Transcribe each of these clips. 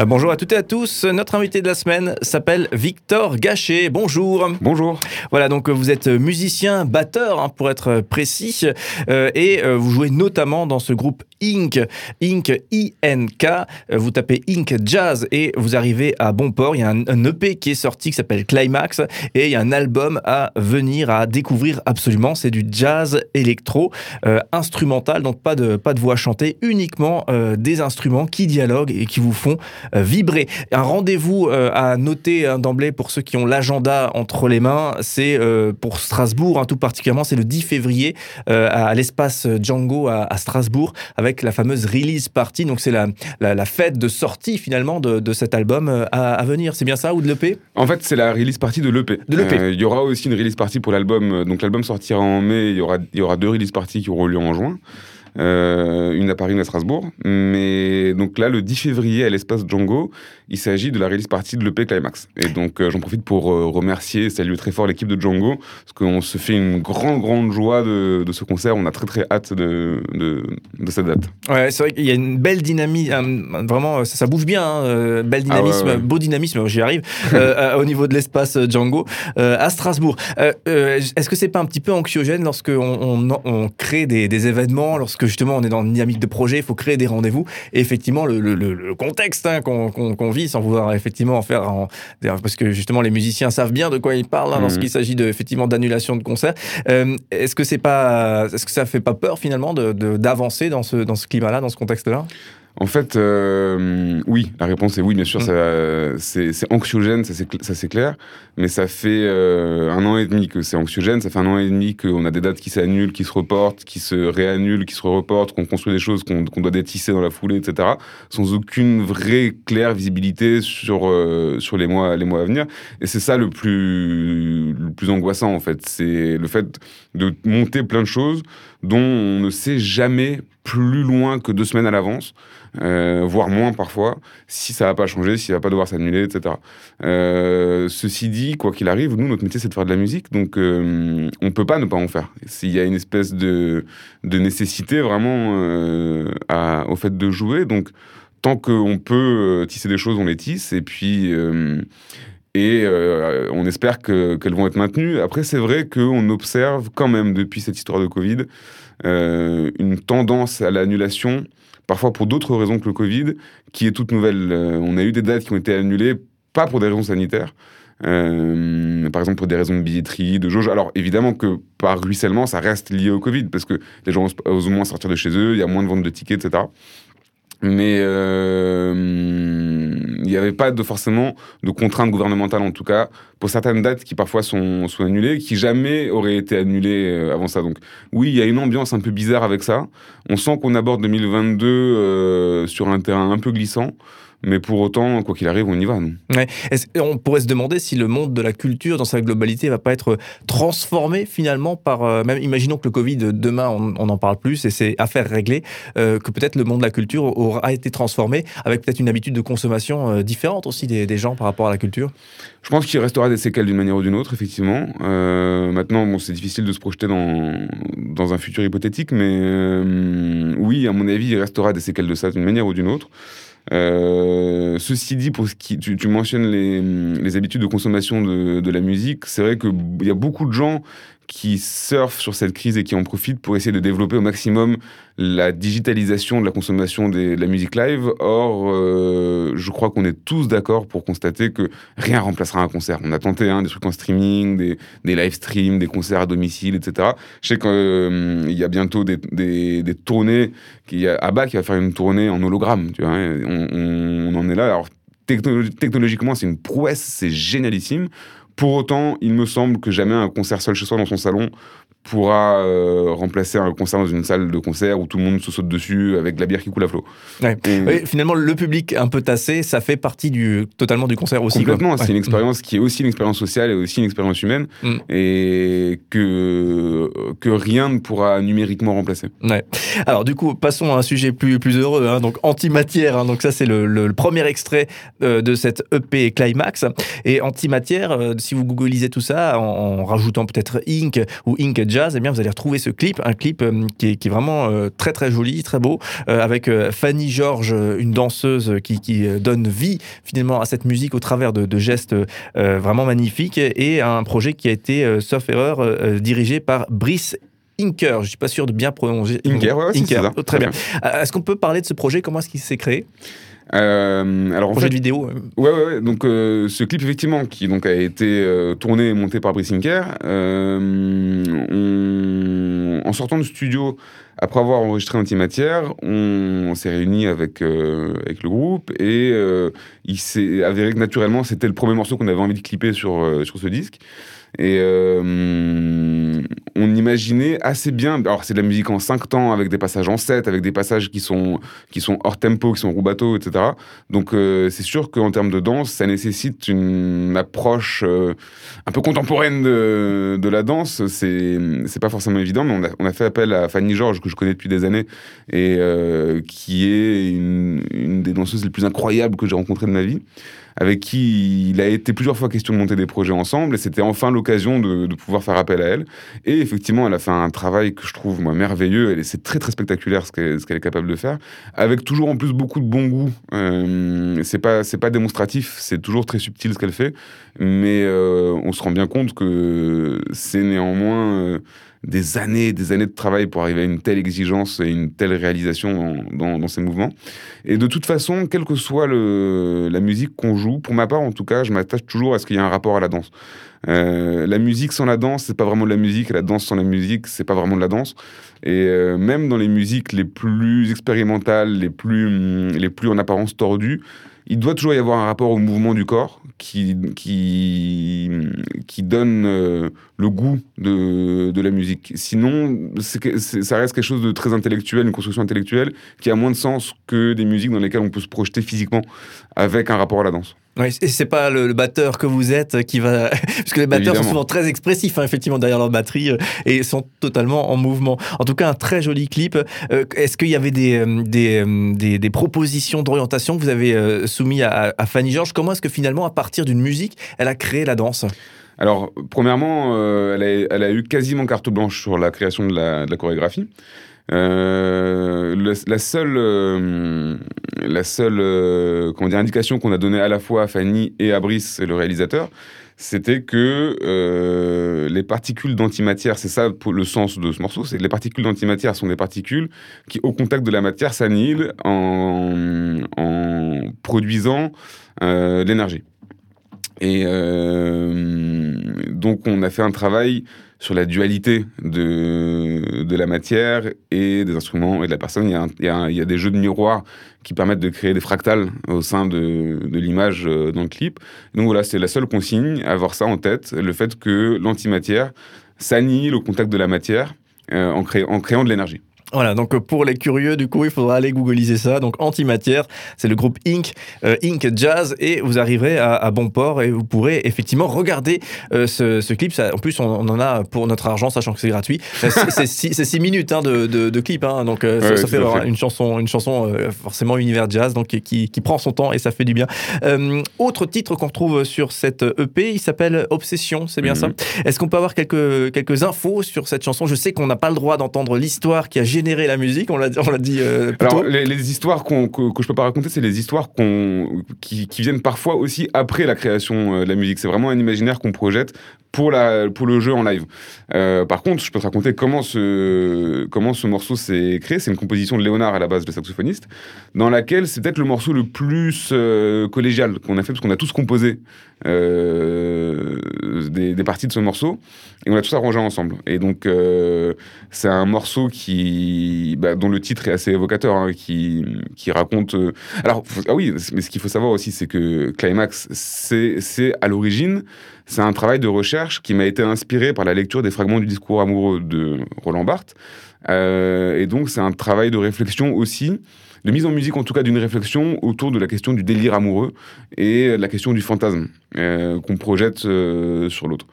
Euh, bonjour à toutes et à tous. Notre invité de la semaine s'appelle Victor Gachet. Bonjour. Bonjour. Voilà, donc euh, vous êtes musicien, batteur hein, pour être précis, euh, et euh, vous jouez notamment dans ce groupe Inc. Inc. I-N-K. Euh, Vous tapez Inc. Jazz et vous arrivez à bon port. Il y a un, un EP qui est sorti qui s'appelle Climax et il y a un album à venir à découvrir absolument. C'est du jazz électro euh, instrumental, donc pas de, pas de voix chantée, uniquement euh, des instruments qui dialoguent et qui vous font euh, vibrer. Un rendez-vous euh, à noter hein, d'emblée pour ceux qui ont l'agenda entre les mains, c'est euh, pour Strasbourg, hein, tout particulièrement, c'est le 10 février euh, à, l'espace Django à, à Strasbourg avec la fameuse release party. Donc c'est la, la, la fête de sortie finalement de, de cet album euh, à, à venir. C'est bien ça ou de l'EP En fait, c'est la release party de l'EP. De l'EP. Euh, Il y aura aussi une release party pour l'album. Donc l'album sortira en mai. Il y aura, il y aura deux release parties qui auront lieu en juin. Euh, une à Paris, une à Strasbourg. Mais donc là, le 10 février, à l'espace Django, il s'agit de la release party de l'EP Climax. Et donc euh, j'en profite pour euh, remercier, saluer très fort l'équipe de Django, parce qu'on se fait une grande, grande joie de, de ce concert. On a très, très hâte de, de, de cette date. Ouais, c'est vrai qu'il y a une belle dynamique, vraiment, ça, ça bouge bien, hein, bel dynamisme, Ah ouais, ouais. beau dynamisme, j'y arrive, au niveau de l'espace Django à Strasbourg. Est-ce que c'est pas un petit peu anxiogène lorsque on, on- on crée des, des événements, lorsque justement on est dans une dynamique de projet, il faut créer des rendez-vous, et effectivement le, le- le- contexte hein, qu'on qu'on vit, sans vouloir effectivement en faire, en- parce que justement les musiciens savent bien de quoi ils parlent hein, Mhm. lorsqu'il s'agit de effectivement d'annulation de concerts. Euh, Est-ce que c'est pas, est-ce que ça fait pas peur finalement de- de- d'avancer dans ce dans ce climat-là, dans ce contexte-là? En fait, euh, oui, la réponse est oui, bien sûr, Mm. c'est anxiogène, ça c'est clair, mais ça fait euh, un an et demi que c'est anxiogène, ça fait un an et demi qu'on a des dates qui s'annulent, qui se reportent, qui se réannulent, qui se reportent, qu'on construit des choses qu'on qu'on doit détisser dans la foulée, etc., sans aucune vraie claire visibilité sur, euh, sur les, mois, les mois à venir. Et c'est ça le plus, le plus angoissant, en fait, c'est le fait de monter plein de choses dont on ne sait jamais plus loin que deux semaines à l'avance euh, voire moins parfois, si ça va pas changer, si ça va pas devoir s'annuler, etc. Euh, ceci dit, quoi qu'il arrive, nous, notre métier, c'est de faire de la musique, donc euh, on peut pas ne pas en faire. S'il y a une espèce de, nécessité vraiment euh, au fait de jouer, donc tant qu'on peut tisser des choses, on les tisse, et puis... et euh, on espère que- qu'elles vont être maintenues. Après, c'est vrai qu'on observe quand même, depuis cette histoire de Covid, euh, une tendance à l'annulation, parfois pour d'autres raisons que le Covid, qui est toute nouvelle. Euh, on a eu des dates qui ont été annulées, pas pour des raisons sanitaires, par exemple pour des raisons de billetterie, de jauge. Alors évidemment que par ruissellement, ça reste lié au Covid, parce que les gens osent- moins sortir de chez eux, il y a moins de ventes de tickets, etc. Mais n'y avait pas de, forcément de contraintes gouvernementales, en tout cas, pour certaines dates qui parfois sont, sont annulées, qui jamais auraient été annulées euh, avant ça. Donc oui, il y a une ambiance un peu bizarre avec ça. On sent qu'on aborde 2022 euh, sur un terrain un peu glissant. Mais pour autant, quoi qu'il arrive, on y va, nous. On pourrait se demander si le monde de la culture, dans sa globalité, va pas être transformé finalement par. euh, même imaginons que le Covid demain, on n'en parle plus et c'est affaire réglée, euh, que peut-être le monde de la culture aura été transformé avec peut-être une habitude de consommation euh, différente aussi des, des gens par rapport à la culture? Je pense qu'il restera des séquelles d'une manière ou d'une autre, effectivement. Euh, maintenant, bon, c'est difficile de se projeter dans, dans un futur hypothétique, mais oui, à mon avis, il restera des séquelles de ça d'une manière ou d'une autre. Euh, ceci dit, pour ce qui, tu, tu mentionnes les, les habitudes de consommation de, de la musique, c'est vrai qu'il y a beaucoup de gens qui surfent sur cette crise et qui en profitent pour essayer de développer au maximum la digitalisation de la consommation de la musique live. Or, euh, je crois qu'on est tous d'accord pour constater que rien remplacera un concert. On a tenté hein, des trucs en streaming, des, live streams, des concerts à domicile, etc. Je sais qu'il y a bientôt des, des, des tournées. A ABBA qui va faire une tournée en hologramme. Tu vois, on, en est là. Alors, techno- technologiquement, c'est une prouesse, c'est génialissime. Pour autant, il me semble que jamais un concert seul chez soi dans son salon pourra euh, remplacer un concert dans une salle de concert où tout le monde se saute dessus avec de la bière qui coule à flot. Ouais. Et- Oui, finalement, le public un peu tassé, ça fait partie du, totalement du concert aussi. Complètement, c'est Ouais. une expérience qui est aussi une expérience sociale et aussi une expérience humaine Mm. et que, que rien ne pourra numériquement remplacer. Ouais. Alors du coup, passons à un sujet plus, plus heureux. hein. donc antimatière. hein. donc ça, c'est le, le- le premier extrait euh, de cette EP Climax. Et antimatière, euh, si vous googlisez tout ça, en, en rajoutant peut-être Inc ou Inc Jazz, eh bien, vous allez retrouver ce clip, un clip qui, est, vraiment très très joli, très beau, avec Fanny Georges, une danseuse qui, donne vie finalement à cette musique au travers de, gestes vraiment magnifiques, et un projet qui a été, sauf erreur, dirigé par Brice Inker, je ne suis pas sûr de bien prononcer. Inker, ouais, Inker. très bien. Est-ce qu'on peut parler de ce projet? Comment est-ce qu'il s'est créé? Euh, alors, projet de vidéo. Ouais, ouais, ouais. Donc, euh, ce clip, effectivement, qui donc, a été euh, tourné et monté par Brice Inker, en sortant du studio, après avoir enregistré Antimatière, on, on s'est réunis avec, avec le groupe et il s'est avéré que naturellement, c'était le premier morceau qu'on avait envie de clipper sur, sur ce disque. Et euh, on imaginait assez bien. Alors, c'est de la musique en 5 temps, avec des passages en 7, avec des passages qui sont, qui sont hors tempo, qui sont roubateaux, etc. Donc, euh, c'est sûr qu'en termes de danse, ça nécessite une approche euh, un peu contemporaine de, la danse. C'est, c'est pas forcément évident, mais on a, fait appel à Fanny Georges, que je connais depuis des années, et qui est une des danseuses les plus incroyables que j'ai rencontrées de ma vie avec qui il a été plusieurs fois question de monter des projets ensemble, et c'était enfin l'occasion de, pouvoir faire appel à elle. Et effectivement, elle a fait un travail que je trouve moi merveilleux, et c'est très très spectaculaire ce qu'elle est capable de faire, avec toujours en plus beaucoup de bon goût. Euh, c'est pas pas démonstratif, c'est toujours très subtil ce qu'elle fait, mais euh, on se rend bien compte que c'est néanmoins euh, des années des années de travail pour arriver à une telle exigence et une telle réalisation dans, ces mouvements. Et de toute façon, quelle que soit le, la musique qu'on joue, pour ma part en tout cas, je m'attache toujours à ce qu'il y ait un rapport à la danse. Euh, la musique sans la danse, c'est pas vraiment de la musique, la danse sans la musique, c'est pas vraiment de la danse. Et euh, même dans les musiques les plus expérimentales, les plus, les plus en apparence tordues, il doit toujours y avoir un rapport au mouvement du corps qui, qui, qui donne euh, le goût de, de, la musique. Sinon, ça reste quelque chose de très intellectuel, une construction intellectuelle qui a moins de sens que des musiques dans lesquelles on peut se projeter physiquement avec un rapport à la danse. Oui, et c'est pas le, batteur que vous êtes qui va. Parce que les batteurs sont souvent très expressifs, hein, effectivement, derrière leur batterie, euh, et sont totalement en mouvement. En tout cas, un très joli clip. Euh, est-ce qu'il y avait des, euh, des, des, propositions d'orientation que vous avez soumises à, Fanny Georges? Comment est-ce que finalement, à partir d'une musique, elle a créé la danse? Alors, premièrement, elle, a, elle, a, eu quasiment carte blanche sur la création de la, de la chorégraphie. Euh, la seule, euh, la seule euh, comment dire, indication qu'on a donnée à la fois à Fanny et à Brice, le réalisateur, c'était que les particules d'antimatière, c'est ça le sens de ce morceau, c'est que les particules d'antimatière sont des particules qui, au contact de la matière, s'annihilent en, en, produisant l'énergie. Et donc, on a fait un travail sur la dualité de, de la matière et des instruments et de la personne. Il y, a il, y a il y, a des jeux de miroirs qui permettent de créer des fractales au sein de, de l'image euh, dans le clip. Donc voilà, c'est la seule consigne, avoir ça en tête, le fait que l'antimatière s'annihile au contact de la matière euh, en, en créant de l'énergie. Voilà, donc euh, pour les curieux, du coup, il faudra aller googliser ça. Donc Antimatière, c'est le groupe Inc, euh, Inc Jazz, et vous arriverez à, bon port et vous pourrez effectivement regarder euh, ce, clip. Ça, en plus, on, en a pour notre argent, sachant que c'est gratuit. C'est six, minutes hein, de, de, clip, hein, donc ça, fait, une chanson, une chanson forcément univers jazz, donc qui, qui, prend son temps et ça fait du bien. autre titre qu'on retrouve sur cette EP, il s'appelle Obsession, c'est bien ça? Mhm. Est-ce qu'on peut avoir quelques, quelques infos sur cette chanson? Je sais qu'on n'a pas le droit d'entendre l'histoire qui a générer la musique, on l'a dit euh, Alors, les, histoires que, que je peux pas raconter, c'est les histoires qu'on qui, qui, viennent parfois aussi après la création euh, de la musique. C'est vraiment un imaginaire qu'on projette pour, la, pour le jeu en live. Euh, par contre, je peux te raconter comment ce, comment ce morceau s'est créé. C'est une composition de Léonard à la base, le saxophoniste, dans laquelle c'est peut-être le morceau le plus collégial qu'on a fait, parce qu'on a tous composé des, des, parties de ce morceau, et on a tous arrangé ensemble. Et donc, c'est un morceau qui bah, dont le titre est assez évocateur, hein, qui, qui raconte. Euh, alors, ah oui, mais ce qu'il faut savoir aussi, c'est que Climax, c'est à l'origine, c'est un travail de recherche qui m'a été inspiré par la lecture des fragments du discours amoureux de Roland Barthes. Euh, et donc, c'est un travail de réflexion aussi de mise en musique, en tout cas, d'une réflexion autour de la question du délire amoureux et la question du fantasme euh, qu'on projette euh, sur l'autre.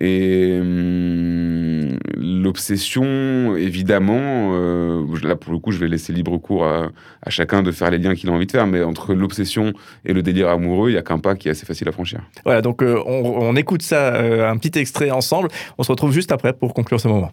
Et hum, l'obsession, évidemment, euh, là pour le coup, je vais laisser libre cours à, chacun de faire les liens qu'il a envie de faire, mais entre l'obsession et le délire amoureux, il y a qu'un pas qui est assez facile à franchir. Voilà, donc on, écoute ça, un petit extrait ensemble. On se retrouve juste après pour conclure ce moment.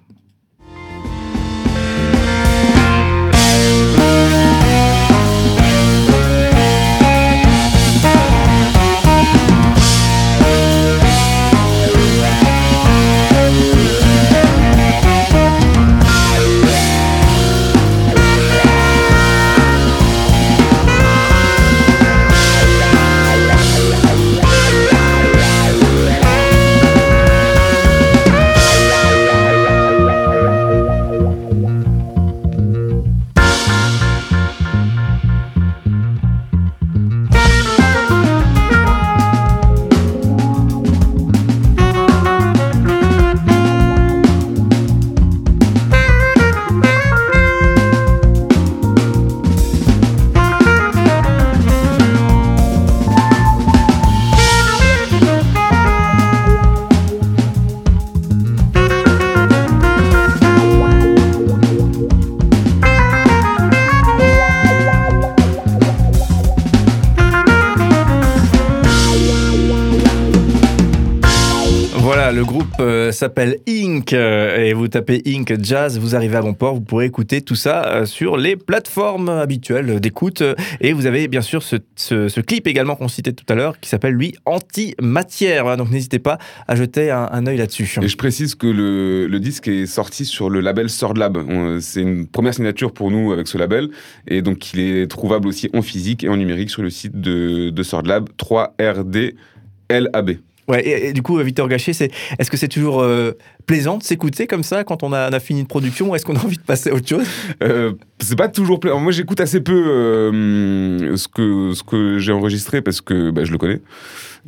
S'appelle Inc. euh, et vous tapez Inc Jazz, vous arrivez à bon port, vous pourrez écouter tout ça euh, sur les plateformes habituelles d'écoute. euh, Et vous avez bien sûr ce, ce- clip également qu'on citait tout à l'heure qui s'appelle lui Anti-matière. Donc n'hésitez pas à jeter un, un œil là-dessus. Et je précise que le, le disque est sorti sur le label Sword Lab. On- C'est une première signature pour nous avec ce label. Et donc, il est trouvable aussi en physique et en numérique sur le site de, de Sword Lab, 3RDLAB. Ouais, et, du coup, Victor Gachet, c'est, est-ce que c'est toujours euh, plaisant de s'écouter comme ça quand on a, fini une production ou est-ce qu'on a envie de passer à autre chose? Euh, c'est pas toujours pla- Moi, j'écoute assez peu euh, ce que, ce que j'ai enregistré parce que bah, je le connais.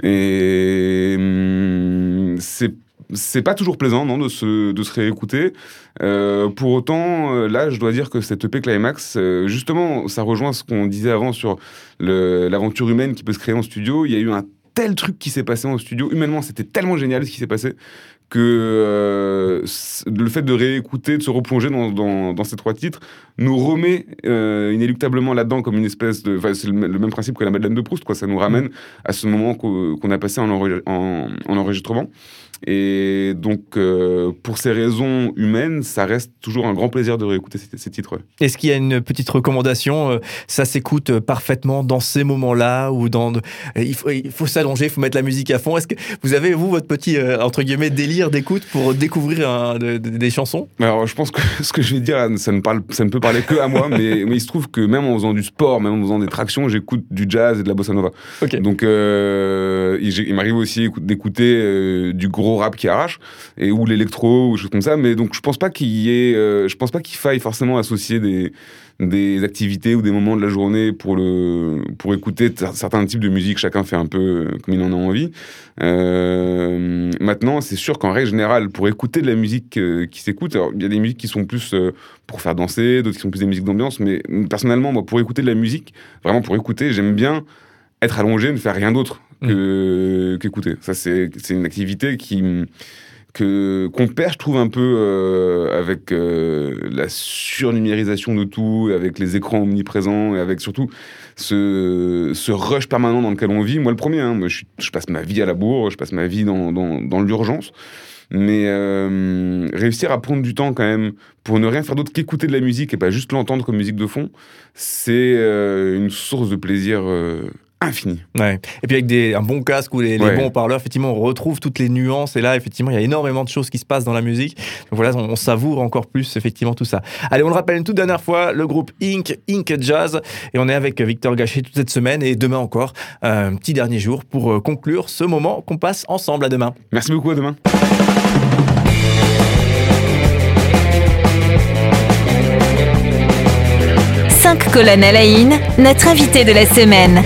Et hum, c'est c'est pas toujours plaisant non, de, se, de se réécouter. Pour autant, là, je dois dire que cette EP Climax, justement, ça rejoint ce qu'on disait avant sur l'aventure humaine qui peut se créer en studio. Il y a eu un tel truc qui s'est passé en studio. Humainement, c'était tellement génial ce qui s'est passé que euh, le fait de réécouter, de se replonger dans, ces trois titres, nous remet euh, inéluctablement là-dedans comme une espèce de... enfin, c'est le, même principe que la Madeleine de Proust, quoi. Ça nous ramène à ce moment qu'o- qu'on a passé en, en, en enregistrement. Et donc, euh, pour ces raisons humaines, ça reste toujours un grand plaisir de réécouter ces, titres. Est-ce qu'il y a une petite recommandation? Ça s'écoute parfaitement dans ces moments-là ou dans il faut, s'allonger, il faut mettre la musique à fond. Est-ce que vous avez vous votre petit entre guillemets délire d'écoute pour découvrir un- de- de- des chansons Alors, je pense que ce que je vais dire, ça ne, parle, ça ne peut parler que à moi, mais, mais il se trouve que même en faisant du sport, même en faisant des tractions, j'écoute du jazz et de la bossa nova. Donc, euh, il, m'arrive aussi écoute- d'écouter euh, du gros rap qui arrache, et, ou l'électro, ou des choses comme ça, mais donc je pense pas qu'il y ait, euh, je pense pas qu'il faille forcément associer des, des activités ou des moments de la journée pour, le, pour écouter certains types de musique, chacun fait un peu euh, comme il en a envie. Euh, maintenant, c'est sûr qu'en règle générale, pour écouter de la musique euh, qui s'écoute, il y a des musiques qui sont plus euh, pour faire danser, d'autres qui sont plus des musiques d'ambiance, mais personnellement, moi, pour écouter de la musique, vraiment pour écouter, j'aime bien être allongé, ne faire rien d'autre que qu'écouter. Ça, c'est une activité qui qu'on perd, je trouve un peu euh, avec euh, la surnumérisation de tout, avec les écrans omniprésents et avec surtout ce, rush permanent dans lequel on vit. Moi, le premier, hein, je, passe ma vie à la bourre, je passe ma vie dans, dans, dans l'urgence. Mais euh, réussir à prendre du temps quand même pour ne rien faire d'autre qu'écouter de la musique et pas juste l'entendre comme musique de fond, c'est une source de plaisir infini. Ouais. Et puis avec des, un bon casque ou les, les Ouais. bons haut-parleurs, effectivement, on retrouve toutes les nuances. Et là, effectivement, il y a énormément de choses qui se passent dans la musique. Donc voilà, on, on savoure encore plus, effectivement, tout ça. Allez, on le rappelle une toute dernière fois, le groupe Inc, Inc Jazz. Et on est avec Victor Gachet toute cette semaine et demain encore, euh, un petit dernier jour pour euh, conclure ce moment qu'on passe ensemble à demain. Merci beaucoup, à demain. Cinq colonnes à la une, notre invité de la semaine.